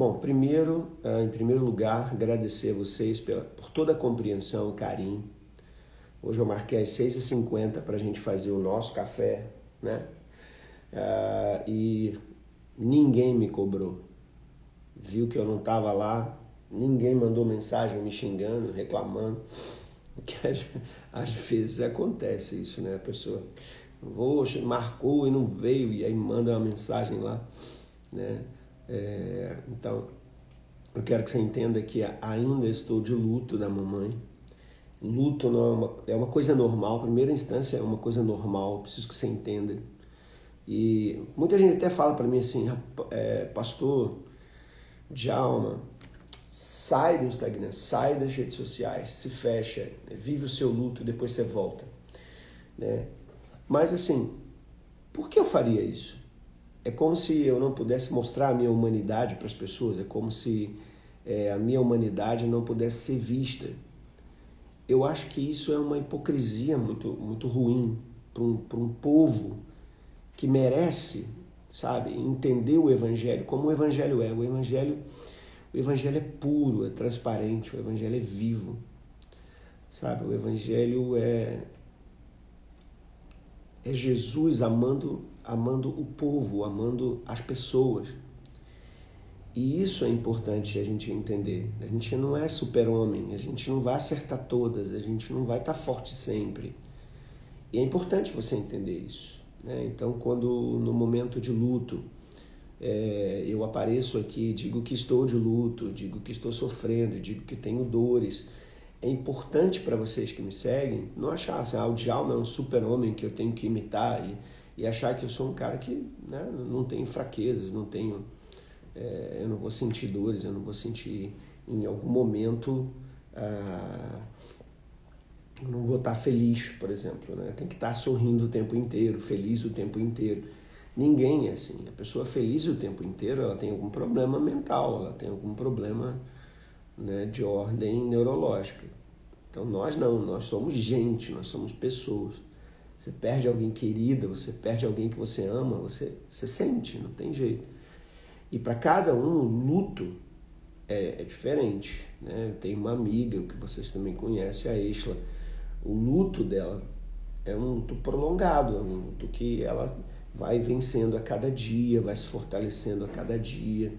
Bom, primeiro, ah, em primeiro lugar, agradecer a vocês pela, por toda a compreensão carinho. Hoje eu marquei às 6h50 para a gente fazer o nosso café, né? Uh, e ninguém me cobrou. Viu que eu não estava lá, ninguém mandou mensagem me xingando, reclamando. Às, às vezes acontece isso, né? A pessoa vou, marcou e não veio, e aí manda uma mensagem lá, né? É, então, eu quero que você entenda que ainda estou de luto da mamãe. Luto não é uma, é uma coisa normal, primeira instância é uma coisa normal, preciso que você entenda. E muita gente até fala para mim assim, é, pastor, Djalma, sai do Instagram, sai das redes sociais, se fecha, vive o seu luto e depois você volta. Né? Mas assim, por que eu faria isso? É como se eu não pudesse mostrar a minha humanidade para as pessoas, é como se é, a minha humanidade não pudesse ser vista. Eu acho que isso é uma hipocrisia muito, muito ruim para um, um povo que merece, sabe, entender o Evangelho como o Evangelho é. O Evangelho, o Evangelho é puro, é transparente, o Evangelho é vivo, sabe? O Evangelho é, é Jesus amando amando o povo, amando as pessoas. E isso é importante a gente entender. A gente não é super-homem, a gente não vai acertar todas, a gente não vai estar forte sempre. E é importante você entender isso. Né? Então, quando no momento de luto é, eu apareço aqui, digo que estou de luto, digo que estou sofrendo, digo que tenho dores, é importante para vocês que me seguem não achar assim, ah, o Djalma é um super-homem que eu tenho que imitar e e achar que eu sou um cara que né, não tem fraquezas, não tenho, é, eu não vou sentir dores, eu não vou sentir em algum momento, ah, eu não vou estar feliz, por exemplo, né? Tem que estar sorrindo o tempo inteiro, feliz o tempo inteiro. Ninguém é assim. A pessoa feliz o tempo inteiro, ela tem algum problema mental, ela tem algum problema né, de ordem neurológica. Então nós não, nós somos gente, nós somos pessoas. Você perde alguém querida, você perde alguém que você ama, você, você sente, não tem jeito. E para cada um, o luto é, é diferente. Né? Tem uma amiga que vocês também conhecem, a Isla. O luto dela é um luto prolongado, é um luto que ela vai vencendo a cada dia, vai se fortalecendo a cada dia.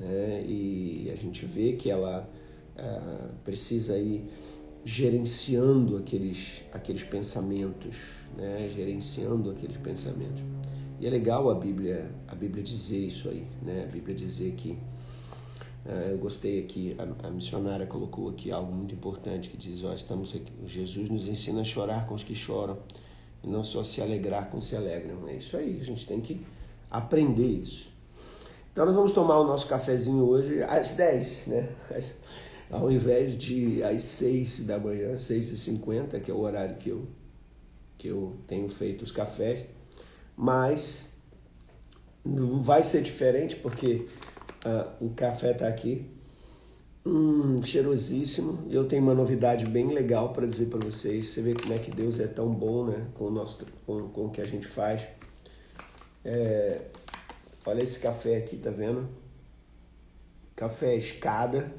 Né? E a gente vê que ela ah, precisa ir gerenciando aqueles, aqueles pensamentos, né? gerenciando aqueles pensamentos. E é legal a Bíblia, a Bíblia dizer isso aí, né? A Bíblia dizer que uh, eu gostei aqui, a, a, missionária colocou aqui algo muito importante que diz, ó, estamos aqui, Jesus nos ensina a chorar com os que choram e não só se alegrar com os que se alegram. É isso aí, a gente tem que aprender isso. Então nós vamos tomar o nosso cafezinho hoje às 10, né? ao invés de às 6 da manhã, 6h50, que é o horário que eu, que eu tenho feito os cafés, mas vai ser diferente porque uh, o café está aqui, hum, cheirosíssimo. Eu tenho uma novidade bem legal para dizer para vocês. Você vê como é que Deus é tão bom né, com, o nosso, com, com o que a gente faz. É, olha esse café aqui, tá vendo? Café escada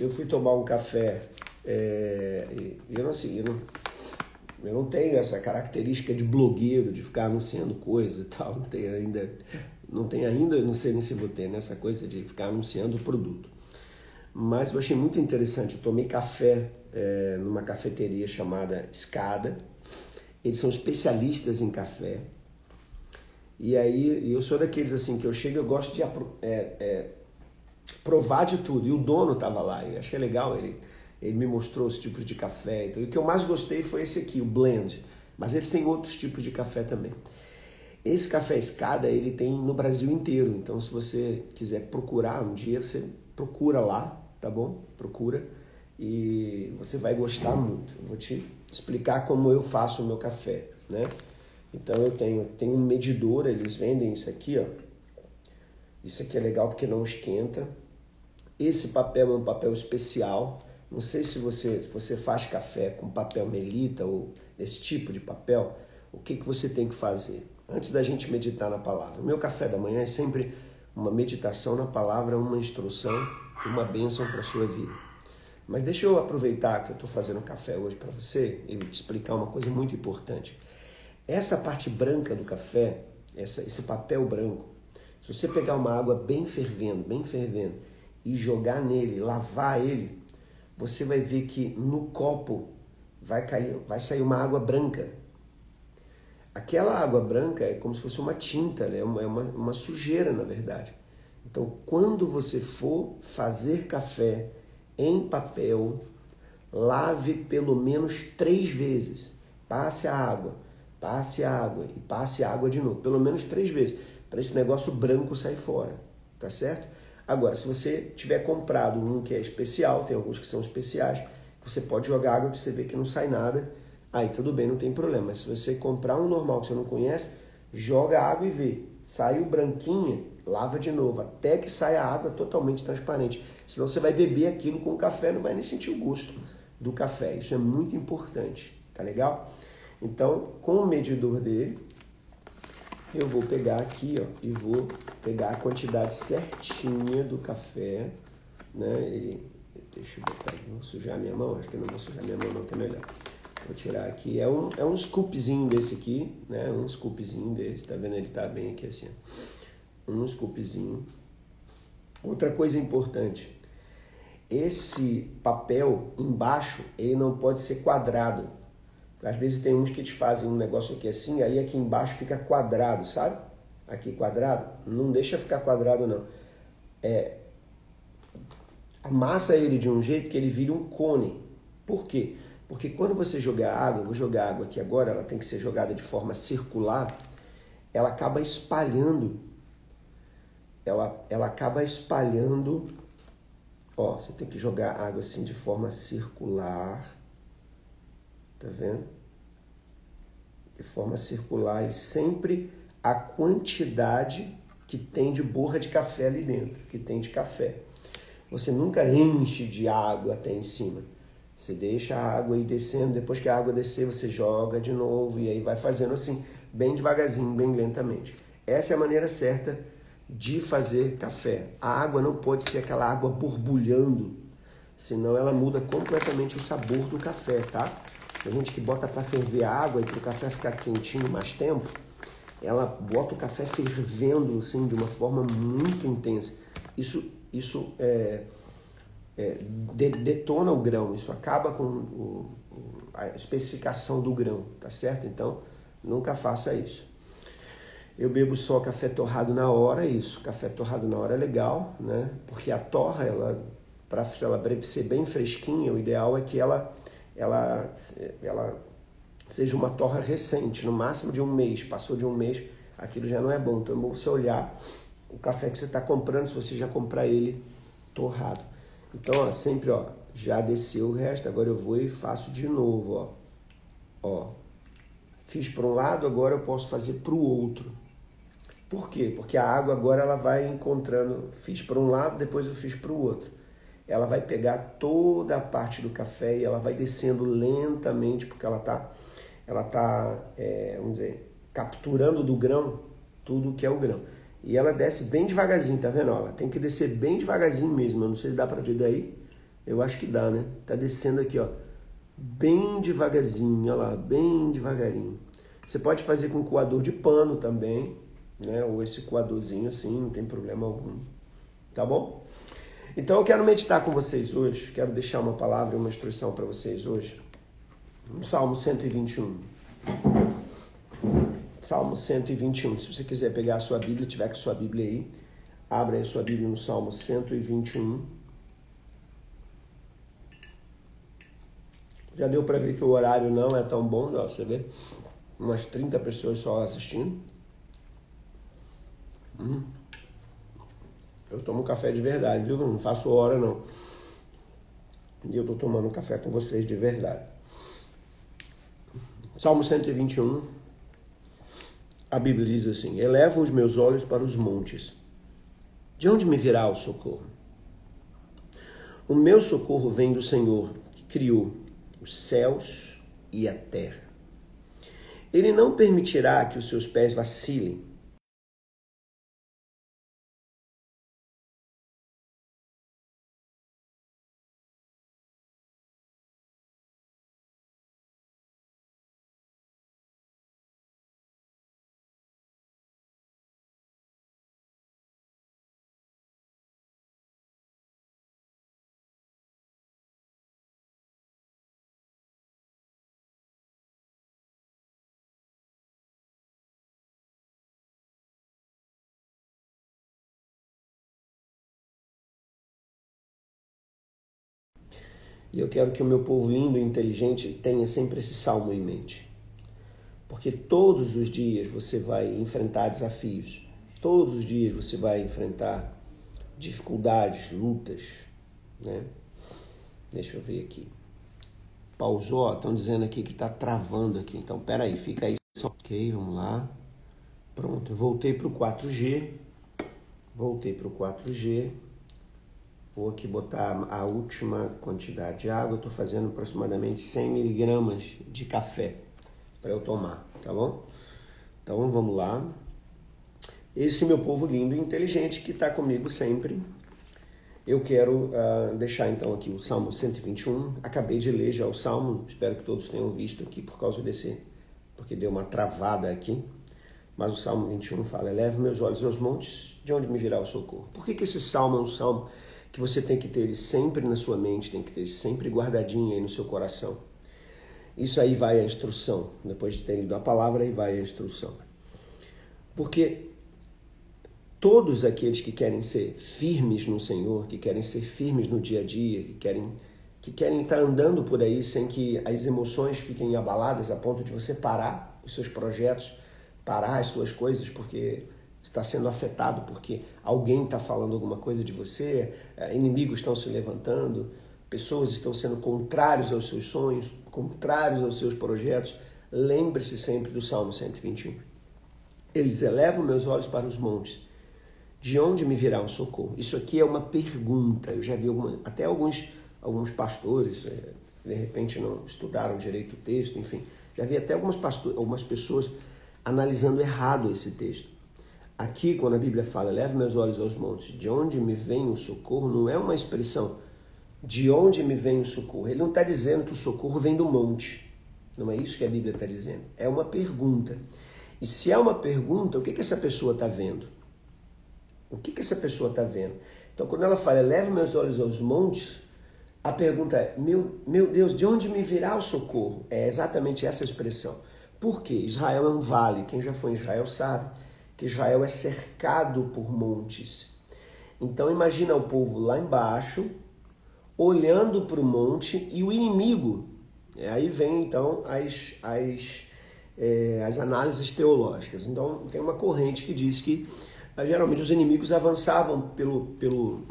eu fui tomar um café, é, eu, não, assim, eu, não, eu não tenho essa característica de blogueiro, de ficar anunciando coisa e tal, não tenho ainda, não tenho ainda, não sei nem se vou ter nessa coisa de ficar anunciando o produto. Mas eu achei muito interessante, eu tomei café é, numa cafeteria chamada Escada, eles são especialistas em café, e aí eu sou daqueles assim que eu chego eu gosto de é, é, provar de tudo. E o dono estava lá, e achei legal, ele, ele me mostrou os tipos de café. Então, o que eu mais gostei foi esse aqui, o blend. Mas eles têm outros tipos de café também. Esse café escada ele tem no Brasil inteiro, então se você quiser procurar um dia, você procura lá, tá bom? Procura e você vai gostar muito. Eu vou te explicar como eu faço o meu café, né? Então eu tenho, tenho um medidor, eles vendem isso aqui, ó. Isso aqui é legal porque não esquenta. Esse papel é um papel especial. Não sei se você, você faz café com papel melita ou esse tipo de papel, o que, que você tem que fazer? Antes da gente meditar na palavra. O meu café da manhã é sempre uma meditação na palavra, uma instrução, uma bênção para a sua vida. Mas deixa eu aproveitar que eu estou fazendo café hoje para você e te explicar uma coisa muito importante. Essa parte branca do café, essa, esse papel branco, se você pegar uma água bem fervendo, bem fervendo, e jogar nele, lavar ele, você vai ver que no copo vai cair, vai sair uma água branca. Aquela água branca é como se fosse uma tinta, né? é uma, é uma, uma sujeira, na verdade. Então, quando você for fazer café em papel, lave pelo menos três vezes. Passe a água, passe a água e passe a água de novo, pelo menos três vezes para esse negócio branco sair fora, tá certo? Agora, se você tiver comprado um que é especial, tem alguns que são especiais, você pode jogar água que você vê que não sai nada, aí tudo bem, não tem problema. Mas se você comprar um normal que você não conhece, joga água e vê. Saiu branquinha, lava de novo, até que saia a água totalmente transparente. Senão você vai beber aquilo com café, não vai nem sentir o gosto do café. Isso é muito importante, tá legal? Então, com o medidor dele, eu vou pegar aqui, ó, e vou pegar a quantidade certinha do café, né? E, deixa eu botar vou sujar minha mão, acho que não vou sujar minha mão não, que é melhor. Vou tirar aqui, é um, é um scoopzinho desse aqui, né? Um scoopzinho desse, tá vendo? Ele tá bem aqui assim, ó. Um scoopzinho. Outra coisa importante, esse papel embaixo, ele não pode ser quadrado, às vezes tem uns que te fazem um negócio aqui assim, aí aqui embaixo fica quadrado, sabe? Aqui quadrado. Não deixa ficar quadrado, não. É, amassa ele de um jeito que ele vire um cone. Por quê? Porque quando você jogar água, eu vou jogar água aqui agora, ela tem que ser jogada de forma circular, ela acaba espalhando. Ela, ela acaba espalhando. Ó, você tem que jogar água assim de forma circular Tá vendo? De forma circular e sempre a quantidade que tem de borra de café ali dentro, que tem de café. Você nunca enche de água até em cima. Você deixa a água ir descendo, depois que a água descer, você joga de novo e aí vai fazendo assim, bem devagarzinho, bem lentamente. Essa é a maneira certa de fazer café. A água não pode ser aquela água borbulhando, senão ela muda completamente o sabor do café, tá? Tem gente que bota para ferver água e para o café ficar quentinho mais tempo, ela bota o café fervendo assim, de uma forma muito intensa. Isso, isso é, é, de, detona o grão, isso acaba com o, a especificação do grão, tá certo? Então, nunca faça isso. Eu bebo só café torrado na hora, isso. Café torrado na hora é legal, né? Porque a torra, ela, para ela ser bem fresquinha, o ideal é que ela ela, ela seja uma torra recente, no máximo de um mês, passou de um mês, aquilo já não é bom. Então é bom você olhar o café que você está comprando, se você já comprar ele torrado. Então, ó, sempre, ó, já desceu o resto, agora eu vou e faço de novo, ó. Ó, fiz para um lado, agora eu posso fazer para o outro. Por quê? Porque a água agora ela vai encontrando, fiz para um lado, depois eu fiz para o outro ela vai pegar toda a parte do café e ela vai descendo lentamente, porque ela está, ela tá, é, vamos dizer, capturando do grão tudo que é o grão. E ela desce bem devagarzinho, tá vendo? Ela tem que descer bem devagarzinho mesmo. Eu não sei se dá para ver daí. Eu acho que dá, né? Tá descendo aqui, ó. Bem devagarzinho, olha lá, bem devagarinho. Você pode fazer com coador de pano também, né? Ou esse coadorzinho assim, não tem problema algum. Tá bom? Então eu quero meditar com vocês hoje, quero deixar uma palavra, uma instrução para vocês hoje. No Salmo 121. Salmo 121. Se você quiser pegar a sua Bíblia, tiver com a sua Bíblia aí, abra a sua Bíblia no Salmo 121. Já deu para ver que o horário não é tão bom, ó, você vê? Umas 30 pessoas só assistindo. Hum. Eu tomo café de verdade, viu? Não faço hora, não. E eu estou tomando café com vocês de verdade. Salmo 121, a Bíblia diz assim: Elevo os meus olhos para os montes. De onde me virá o socorro? O meu socorro vem do Senhor, que criou os céus e a terra. Ele não permitirá que os seus pés vacilem. E eu quero que o meu povo lindo e inteligente tenha sempre esse salmo em mente. Porque todos os dias você vai enfrentar desafios, todos os dias você vai enfrentar dificuldades, lutas, né? Deixa eu ver aqui. Pausou, estão dizendo aqui que está travando aqui. Então, peraí, fica aí. Ok, vamos lá. Pronto, eu voltei para o 4G. Voltei para o 4G. Vou aqui botar a última quantidade de água. Estou fazendo aproximadamente 100 miligramas de café para eu tomar, tá bom? Então vamos lá. Esse meu povo lindo e inteligente que está comigo sempre. Eu quero uh, deixar então aqui o Salmo 121. Acabei de ler já o Salmo, espero que todos tenham visto aqui por causa desse, porque deu uma travada aqui. Mas o Salmo 21 fala: Eleve meus olhos aos montes, de onde me virá o socorro? Por que, que esse salmo é um salmo que você tem que ter ele sempre na sua mente, tem que ter sempre guardadinho aí no seu coração. Isso aí vai a instrução. Depois de ter lido a palavra, aí vai a instrução. Porque todos aqueles que querem ser firmes no Senhor, que querem ser firmes no dia a dia, que querem que querem estar andando por aí sem que as emoções fiquem abaladas a ponto de você parar os seus projetos, parar as suas coisas, porque está sendo afetado porque alguém está falando alguma coisa de você, é, inimigos estão se levantando, pessoas estão sendo contrários aos seus sonhos, contrários aos seus projetos, lembre-se sempre do Salmo 121. Eles elevam meus olhos para os montes. De onde me virá o socorro? Isso aqui é uma pergunta. Eu já vi alguma, até alguns, alguns pastores, é, de repente não estudaram direito o texto, enfim. Já vi até algumas, algumas pessoas analisando errado esse texto. Aqui, quando a Bíblia fala, leve meus olhos aos montes, de onde me vem o socorro, não é uma expressão de onde me vem o socorro. Ele não está dizendo que o socorro vem do monte. Não é isso que a Bíblia está dizendo. É uma pergunta. E se é uma pergunta, o que, que essa pessoa está vendo? O que, que essa pessoa está vendo? Então, quando ela fala, leve meus olhos aos montes, a pergunta é, meu, meu Deus, de onde me virá o socorro? É exatamente essa expressão. Por quê? Israel é um vale. Quem já foi em Israel sabe que Israel é cercado por montes. Então imagina o povo lá embaixo, olhando para o monte e o inimigo. E aí vem então as, as, é, as análises teológicas. Então tem uma corrente que diz que ah, geralmente os inimigos avançavam pelo, pelo,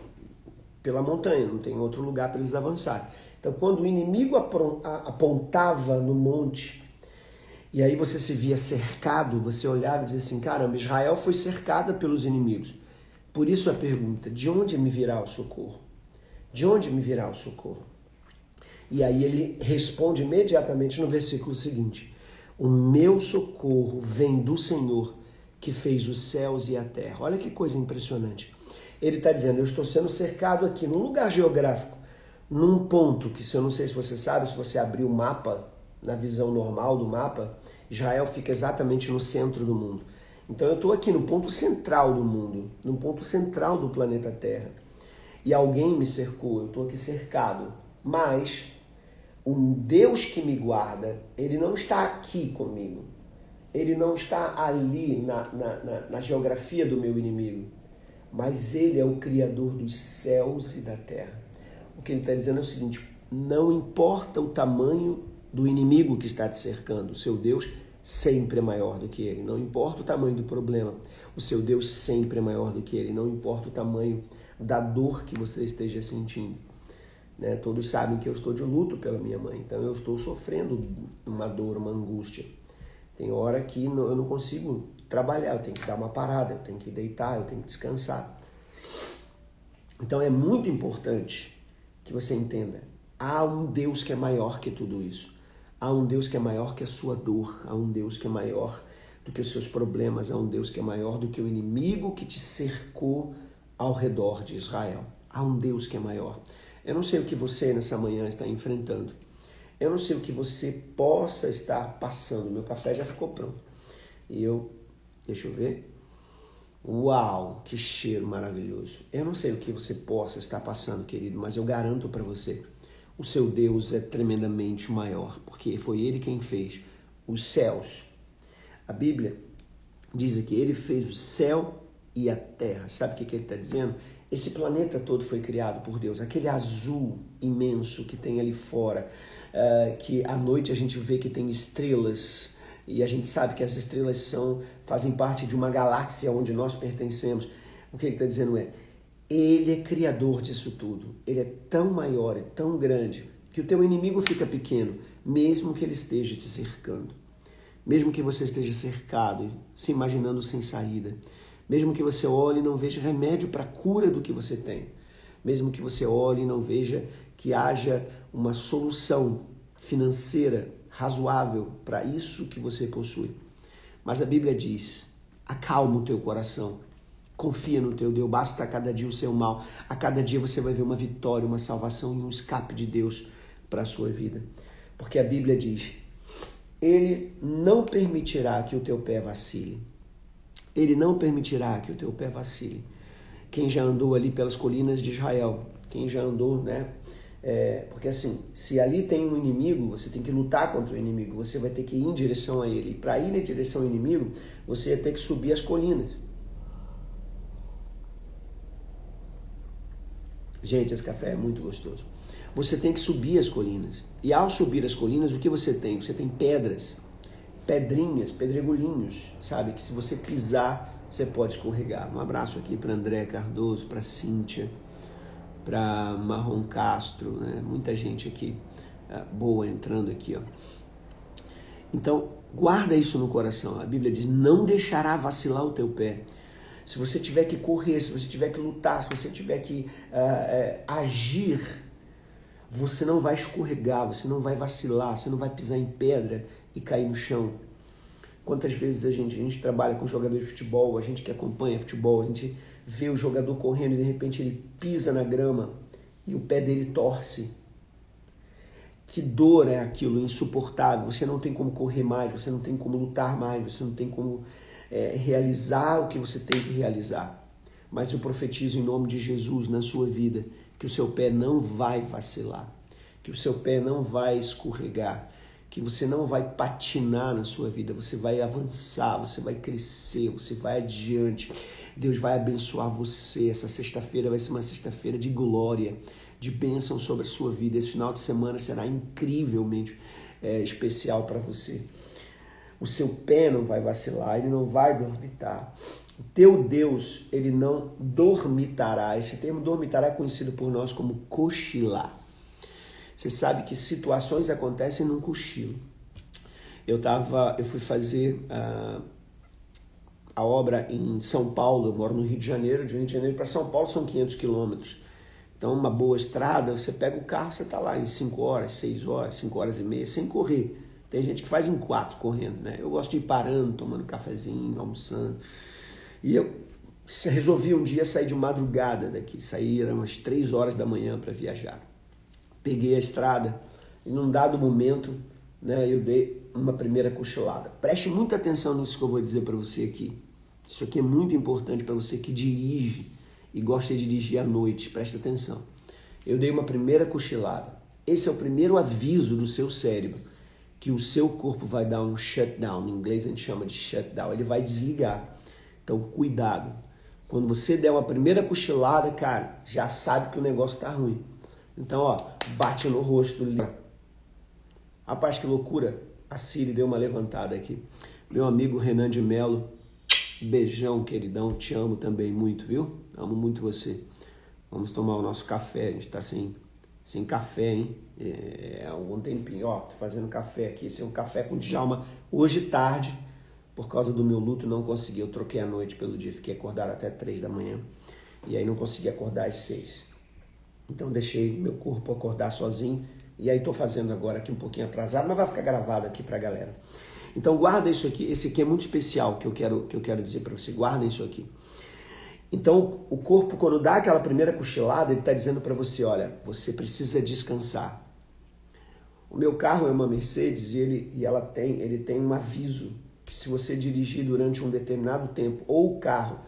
pela montanha, não tem outro lugar para eles avançarem. Então quando o inimigo apontava no monte e aí você se via cercado, você olhava e dizia assim: caramba, Israel foi cercada pelos inimigos. Por isso a pergunta: de onde me virá o socorro? De onde me virá o socorro? E aí ele responde imediatamente no versículo seguinte: O meu socorro vem do Senhor que fez os céus e a terra. Olha que coisa impressionante. Ele está dizendo: Eu estou sendo cercado aqui num lugar geográfico, num ponto que, se eu não sei se você sabe, se você abrir o mapa na visão normal do mapa, Israel fica exatamente no centro do mundo. Então eu estou aqui no ponto central do mundo, no ponto central do planeta Terra. E alguém me cercou, eu estou aqui cercado. Mas o Deus que me guarda, ele não está aqui comigo. Ele não está ali na, na, na, na geografia do meu inimigo. Mas ele é o Criador dos céus e da terra. O que ele está dizendo é o seguinte: não importa o tamanho do inimigo que está te cercando. O seu Deus sempre é maior do que ele. Não importa o tamanho do problema, o seu Deus sempre é maior do que ele. Não importa o tamanho da dor que você esteja sentindo. Né? Todos sabem que eu estou de luto pela minha mãe, então eu estou sofrendo uma dor, uma angústia. Tem hora que eu não consigo trabalhar, eu tenho que dar uma parada, eu tenho que deitar, eu tenho que descansar. Então é muito importante que você entenda: há um Deus que é maior que tudo isso. Há um Deus que é maior que a sua dor, há um Deus que é maior do que os seus problemas, há um Deus que é maior do que o inimigo que te cercou ao redor de Israel. Há um Deus que é maior. Eu não sei o que você nessa manhã está enfrentando. Eu não sei o que você possa estar passando. Meu café já ficou pronto. E eu, deixa eu ver. Uau, que cheiro maravilhoso. Eu não sei o que você possa estar passando, querido, mas eu garanto para você, o seu Deus é tremendamente maior, porque foi ele quem fez os céus. A Bíblia diz que ele fez o céu e a terra. Sabe o que, que ele está dizendo? Esse planeta todo foi criado por Deus, aquele azul imenso que tem ali fora, uh, que à noite a gente vê que tem estrelas e a gente sabe que as estrelas são fazem parte de uma galáxia onde nós pertencemos. O que ele está dizendo é, ele é criador disso tudo. Ele é tão maior, é tão grande que o teu inimigo fica pequeno, mesmo que ele esteja te cercando. Mesmo que você esteja cercado, se imaginando sem saída. Mesmo que você olhe e não veja remédio para a cura do que você tem. Mesmo que você olhe e não veja que haja uma solução financeira razoável para isso que você possui. Mas a Bíblia diz: acalma o teu coração, confia no teu Deus, basta a cada dia o seu mal. A cada dia você vai ver uma vitória, uma salvação e um escape de Deus para a sua vida. Porque a Bíblia diz: Ele não permitirá que o teu pé vacile. Ele não permitirá que o teu pé vacile. Quem já andou ali pelas colinas de Israel, quem já andou, né? É, porque assim, se ali tem um inimigo, você tem que lutar contra o inimigo, você vai ter que ir em direção a ele. Para ir em direção ao inimigo, você ia ter que subir as colinas. Gente, esse café é muito gostoso. Você tem que subir as colinas. E ao subir as colinas, o que você tem? Você tem pedras pedrinhas, pedregulhinhos, sabe? Que se você pisar, você pode escorregar. Um abraço aqui para André Cardoso, para Cíntia, para Marrom Castro, né? Muita gente aqui uh, boa entrando aqui, ó. Então, guarda isso no coração. A Bíblia diz: não deixará vacilar o teu pé. Se você tiver que correr, se você tiver que lutar, se você tiver que uh, uh, agir, você não vai escorregar, você não vai vacilar, você não vai pisar em pedra e cair no chão. Quantas vezes a gente, a gente trabalha com jogadores de futebol, a gente que acompanha futebol, a gente vê o jogador correndo e de repente ele pisa na grama e o pé dele torce. Que dor é aquilo, insuportável. Você não tem como correr mais, você não tem como lutar mais, você não tem como é, realizar o que você tem que realizar. Mas eu profetizo em nome de Jesus na sua vida que o seu pé não vai vacilar, que o seu pé não vai escorregar, que você não vai patinar na sua vida, você vai avançar, você vai crescer, você vai adiante. Deus vai abençoar você. Essa sexta-feira vai ser uma sexta-feira de glória, de bênção sobre a sua vida. Esse final de semana será incrivelmente é, especial para você. O seu pé não vai vacilar, ele não vai dormitar. O teu Deus, ele não dormitará. Esse termo dormitará é conhecido por nós como cochilar. Você sabe que situações acontecem num cochilo. Eu tava, eu fui fazer uh, a obra em São Paulo, eu moro no Rio de Janeiro, de Rio de Janeiro para São Paulo são 500 quilômetros. Então, uma boa estrada, você pega o carro, você está lá em 5 horas, 6 horas, 5 horas e meia, sem correr. Tem gente que faz em 4 correndo, né? Eu gosto de ir parando, tomando cafezinho, almoçando. E eu resolvi um dia sair de madrugada daqui, sair umas 3 horas da manhã para viajar peguei a estrada e num dado momento né, eu dei uma primeira cochilada. Preste muita atenção nisso que eu vou dizer para você aqui. Isso aqui é muito importante para você que dirige e gosta de dirigir à noite. Preste atenção. Eu dei uma primeira cochilada. Esse é o primeiro aviso do seu cérebro que o seu corpo vai dar um shutdown. Em inglês a gente chama de shutdown. Ele vai desligar. Então, cuidado. Quando você der uma primeira cochilada, cara, já sabe que o negócio está ruim. Então, ó, bate no rosto. Rapaz, que loucura. a Siri deu uma levantada aqui. Meu amigo Renan de Melo, beijão, queridão, te amo também muito, viu? Amo muito você. Vamos tomar o nosso café, a gente tá sem, sem café, hein? É, há algum tempinho, ó, tô fazendo café aqui, esse é um café com Djalma, hoje tarde, por causa do meu luto, não consegui, eu troquei a noite pelo dia, fiquei acordado até três da manhã, e aí não consegui acordar às seis. Então deixei meu corpo acordar sozinho, e aí estou fazendo agora aqui um pouquinho atrasado, mas vai ficar gravado aqui para a galera. Então guarda isso aqui, esse aqui é muito especial que eu quero, que eu quero dizer para você, guarda isso aqui. Então o corpo quando dá aquela primeira cochilada, ele está dizendo para você, olha, você precisa descansar. O meu carro é uma Mercedes e, ele, e ela tem, ele tem um aviso que se você dirigir durante um determinado tempo ou o carro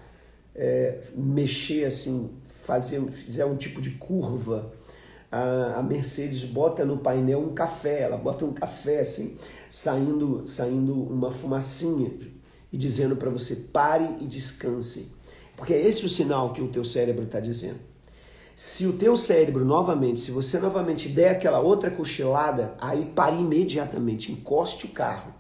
é, mexer assim, fazer, fizer um tipo de curva, a, a Mercedes bota no painel um café, ela bota um café assim, saindo, saindo uma fumacinha e dizendo para você pare e descanse. Porque é esse o sinal que o teu cérebro está dizendo. Se o teu cérebro novamente, se você novamente der aquela outra cochilada, aí pare imediatamente, encoste o carro.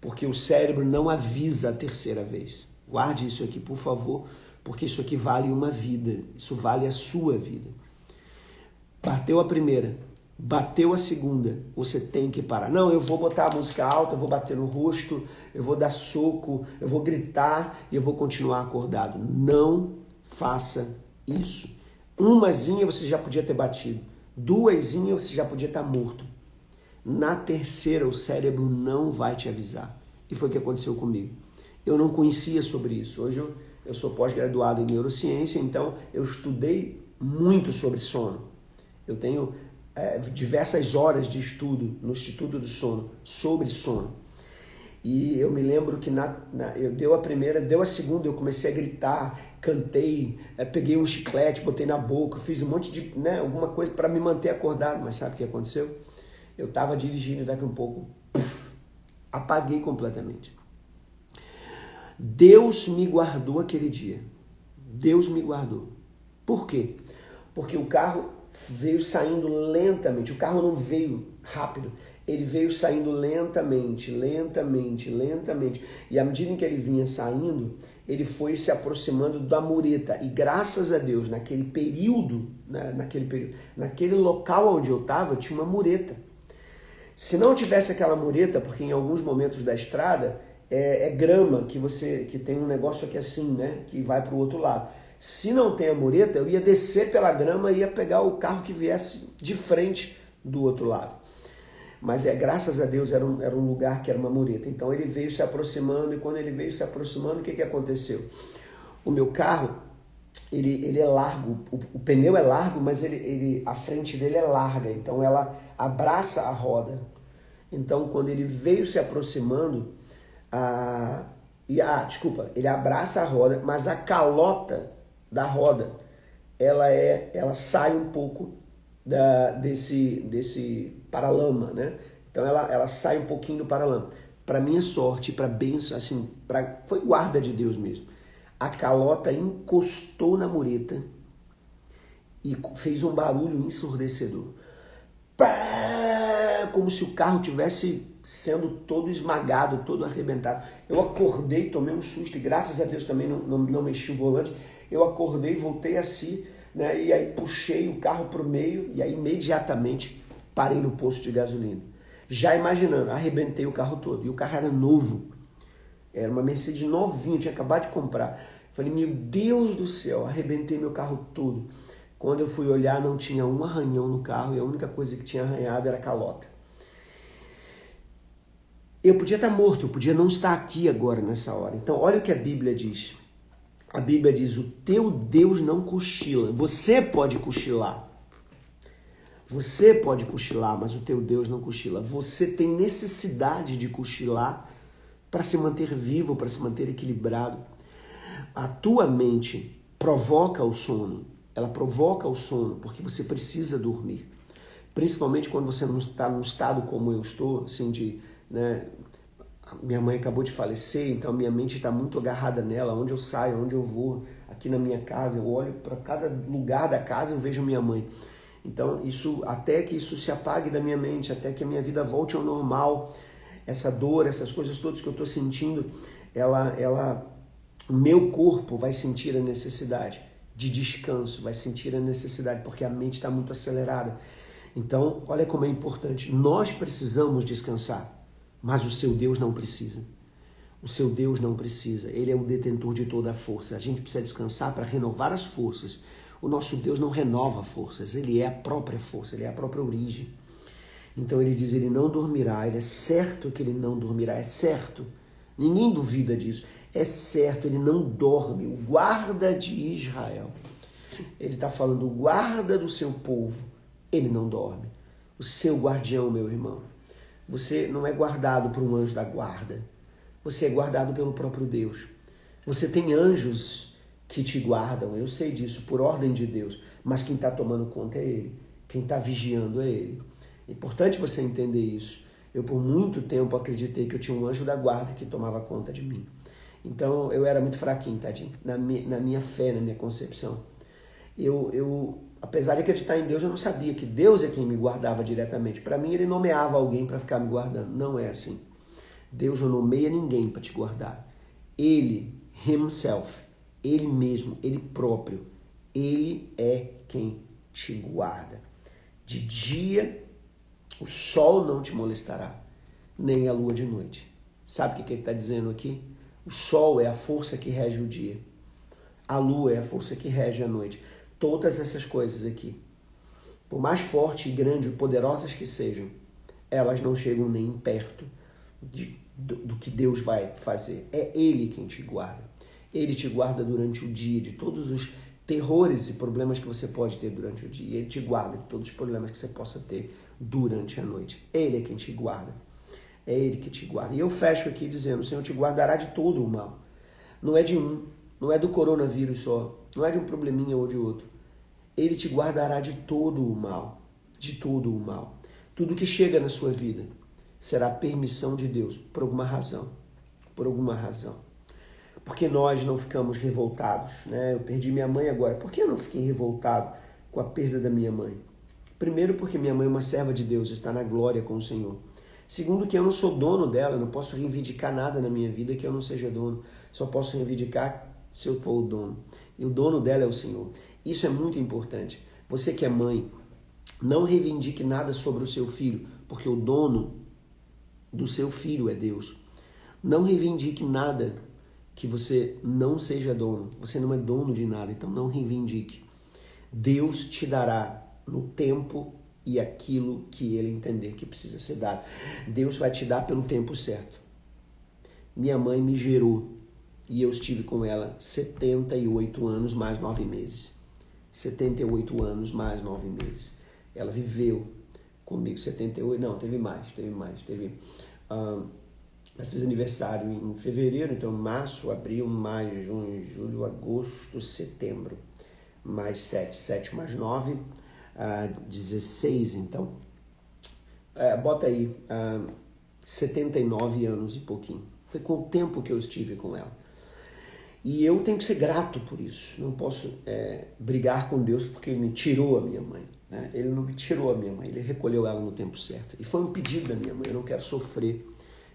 Porque o cérebro não avisa a terceira vez. Guarde isso aqui, por favor, porque isso aqui vale uma vida, isso vale a sua vida. Bateu a primeira, bateu a segunda, você tem que parar. Não, eu vou botar a música alta, eu vou bater no rosto, eu vou dar soco, eu vou gritar e eu vou continuar acordado. Não faça isso. Umazinha você já podia ter batido, duasinha você já podia estar morto. Na terceira, o cérebro não vai te avisar. E foi o que aconteceu comigo. Eu não conhecia sobre isso. Hoje eu, eu sou pós-graduado em neurociência, então eu estudei muito sobre sono. Eu tenho é, diversas horas de estudo no Instituto do Sono sobre sono. E eu me lembro que na, na, eu deu a primeira, deu a segunda, eu comecei a gritar, cantei, é, peguei um chiclete, botei na boca, fiz um monte de, né, alguma coisa para me manter acordado. Mas sabe o que aconteceu? Eu estava dirigindo daqui um pouco, puff, apaguei completamente. Deus me guardou aquele dia. Deus me guardou. Por quê? Porque o carro veio saindo lentamente. O carro não veio rápido, ele veio saindo lentamente, lentamente, lentamente. E à medida em que ele vinha saindo, ele foi se aproximando da mureta. E graças a Deus, naquele período, né, naquele período, naquele local onde eu estava, tinha uma mureta. Se não tivesse aquela mureta, porque em alguns momentos da estrada é, é grama que você que tem um negócio aqui assim, né, que vai para o outro lado. Se não tem a mureta, eu ia descer pela grama e ia pegar o carro que viesse de frente do outro lado. Mas é graças a Deus era um, era um lugar que era uma mureta. Então ele veio se aproximando e quando ele veio se aproximando, o que, que aconteceu? O meu carro, ele, ele é largo, o, o pneu é largo, mas ele, ele, a frente dele é larga, então ela abraça a roda. Então quando ele veio se aproximando, a, e ah, desculpa, ele abraça a roda, mas a calota da roda, ela é, ela sai um pouco da, desse, desse paralama, né? Então ela, ela sai um pouquinho do paralama. Para minha sorte, para benção, assim, pra, foi guarda de Deus mesmo. A calota encostou na mureta e fez um barulho ensurdecedor. Como se o carro tivesse sendo todo esmagado, todo arrebentado. Eu acordei, tomei um susto e graças a Deus também não, não, não mexi o volante eu acordei, voltei a si, né? E aí puxei o carro para o meio e aí imediatamente parei no posto de gasolina. Já imaginando, arrebentei o carro todo. E o carro era novo. Era uma Mercedes novinha, tinha acabado de comprar. Falei, meu Deus do céu, arrebentei meu carro todo. Quando eu fui olhar, não tinha um arranhão no carro e a única coisa que tinha arranhado era a calota. Eu podia estar morto, eu podia não estar aqui agora nessa hora. Então, olha o que a Bíblia diz. A Bíblia diz: o teu Deus não cochila. Você pode cochilar. Você pode cochilar, mas o teu Deus não cochila. Você tem necessidade de cochilar para se manter vivo, para se manter equilibrado. A tua mente provoca o sono. Ela provoca o sono porque você precisa dormir. Principalmente quando você não está num estado como eu estou, assim, de né, minha mãe acabou de falecer, então minha mente está muito agarrada nela. Onde eu saio, onde eu vou, aqui na minha casa, eu olho para cada lugar da casa eu vejo minha mãe. Então isso, até que isso se apague da minha mente, até que a minha vida volte ao normal, essa dor, essas coisas todas que eu estou sentindo, ela, ela, o meu corpo vai sentir a necessidade de descanso, vai sentir a necessidade porque a mente está muito acelerada. Então, olha como é importante. Nós precisamos descansar, mas o seu Deus não precisa. O seu Deus não precisa. Ele é o detentor de toda a força. A gente precisa descansar para renovar as forças. O nosso Deus não renova forças, ele é a própria força, ele é a própria origem. Então ele diz: ele não dormirá, ele é certo que ele não dormirá, é certo. Ninguém duvida disso. É certo, ele não dorme. O guarda de Israel. Ele está falando, o guarda do seu povo, ele não dorme. O seu guardião, meu irmão. Você não é guardado por um anjo da guarda. Você é guardado pelo próprio Deus. Você tem anjos que te guardam, eu sei disso, por ordem de Deus. Mas quem está tomando conta é Ele. Quem está vigiando é Ele. É importante você entender isso. Eu, por muito tempo, acreditei que eu tinha um anjo da guarda que tomava conta de mim. Então, eu era muito fraquinho, tadinho, na minha, na minha fé, na minha concepção. Eu, eu, apesar de acreditar em Deus, eu não sabia que Deus é quem me guardava diretamente. Para mim, Ele nomeava alguém para ficar me guardando. Não é assim. Deus não nomeia ninguém para te guardar. Ele, Himself, Ele mesmo, Ele próprio, Ele é quem te guarda. De dia o sol não te molestará, nem a lua de noite. Sabe o que ele está dizendo aqui? O sol é a força que rege o dia. A lua é a força que rege a noite. Todas essas coisas aqui, por mais forte e grande e poderosas que sejam, elas não chegam nem perto de, do, do que Deus vai fazer. É Ele quem te guarda. Ele te guarda durante o dia de todos os terrores e problemas que você pode ter durante o dia. Ele te guarda de todos os problemas que você possa ter durante a noite. Ele é quem te guarda. É Ele que te guarda. E eu fecho aqui dizendo: o Senhor te guardará de todo o mal. Não é de um, não é do coronavírus só, não é de um probleminha ou de outro. Ele te guardará de todo o mal. De todo o mal. Tudo que chega na sua vida será permissão de Deus, por alguma razão. Por alguma razão. Porque nós não ficamos revoltados, né? Eu perdi minha mãe agora. Por que eu não fiquei revoltado com a perda da minha mãe? Primeiro, porque minha mãe é uma serva de Deus, está na glória com o Senhor. Segundo, que eu não sou dono dela, não posso reivindicar nada na minha vida que eu não seja dono. Só posso reivindicar se eu for o dono. E o dono dela é o Senhor. Isso é muito importante. Você que é mãe, não reivindique nada sobre o seu filho, porque o dono do seu filho é Deus. Não reivindique nada que você não seja dono. Você não é dono de nada, então não reivindique. Deus te dará no tempo e aquilo que ele entender que precisa ser dado. Deus vai te dar pelo tempo certo. Minha mãe me gerou e eu estive com ela 78 anos mais nove meses. 78 anos mais nove meses. Ela viveu comigo 78, não, teve mais, teve mais, teve. Um, ela fez aniversário em fevereiro, então março, abril, maio, junho, julho, agosto, setembro. Mais sete, sete mais nove, uh, 16, então. Uh, bota aí, uh, 79 anos e pouquinho. Foi com o tempo que eu estive com ela. E eu tenho que ser grato por isso. Não posso é, brigar com Deus porque Ele me tirou a minha mãe. Né? Ele não me tirou a minha mãe, Ele recolheu ela no tempo certo. E foi um pedido da minha mãe. Eu não quero sofrer,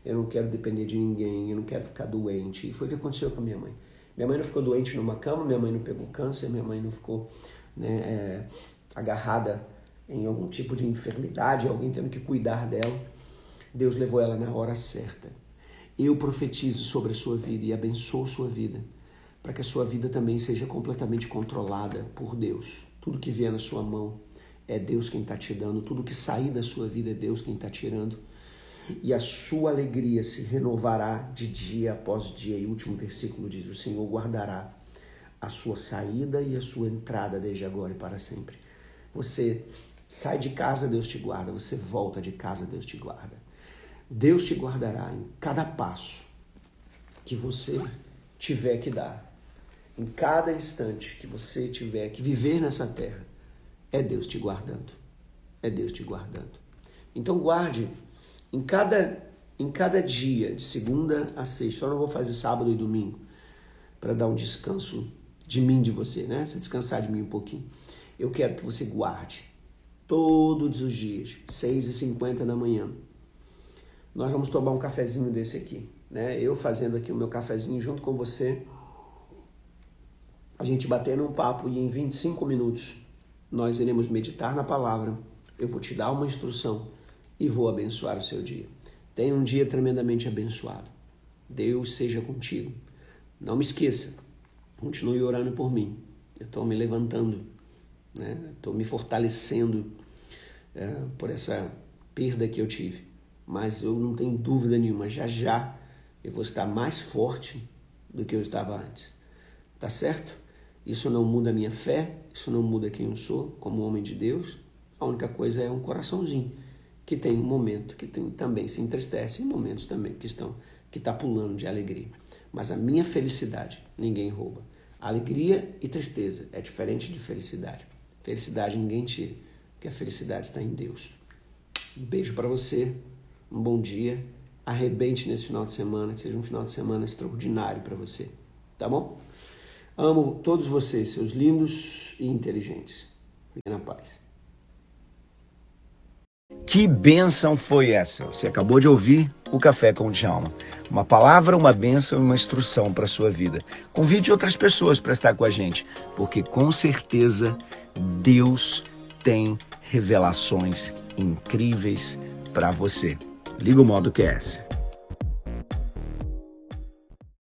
eu não quero depender de ninguém, eu não quero ficar doente. E foi o que aconteceu com a minha mãe. Minha mãe não ficou doente numa cama, minha mãe não pegou câncer, minha mãe não ficou né, é, agarrada em algum tipo de enfermidade, alguém tendo que cuidar dela. Deus levou ela na hora certa. Eu profetizo sobre a sua vida e abençoo sua vida, para que a sua vida também seja completamente controlada por Deus. Tudo que vier na sua mão é Deus quem está te dando, tudo que sair da sua vida é Deus quem está tirando. E a sua alegria se renovará de dia após dia. E o último versículo diz: O Senhor guardará a sua saída e a sua entrada desde agora e para sempre. Você sai de casa, Deus te guarda. Você volta de casa, Deus te guarda. Deus te guardará em cada passo que você tiver que dar. Em cada instante que você tiver que viver nessa terra, é Deus te guardando. É Deus te guardando. Então guarde em cada em cada dia, de segunda a sexta. Só não vou fazer sábado e domingo para dar um descanso de mim, de você, né? Você descansar de mim um pouquinho eu quero que você guarde todos os dias, 6 e 50 da manhã. nós vamos tomar um cafezinho desse aqui, né? Eu fazendo aqui o meu cafezinho junto com você, a gente batendo um papo e em 25 minutos nós iremos meditar na palavra. Eu vou te dar uma instrução e vou abençoar o seu dia. Tenha um dia tremendamente abençoado. Deus seja contigo. Não me esqueça, continue orando por mim. Eu estou me levantando, estou né? me fortalecendo é, por essa perda que eu tive. Mas eu não tenho dúvida nenhuma, já já eu vou estar mais forte do que eu estava antes. Tá certo? Isso não muda a minha fé, isso não muda quem eu sou como homem de Deus. A única coisa é um coraçãozinho que tem um momento que tem, também se entristece e momentos também que estão que está pulando de alegria. Mas a minha felicidade ninguém rouba. Alegria e tristeza é diferente de felicidade. Felicidade ninguém tira, porque a felicidade está em Deus. Um beijo para você, um bom dia, arrebente nesse final de semana, que seja um final de semana extraordinário para você, tá bom? Amo todos vocês, seus lindos e inteligentes. Fiquem na paz. Que bênção foi essa? Você acabou de ouvir o Café com o Djalma. Uma palavra, uma bênção e uma instrução para a sua vida. Convide outras pessoas para estar com a gente, porque com certeza Deus tem revelações incríveis para você. Liga o modo QS.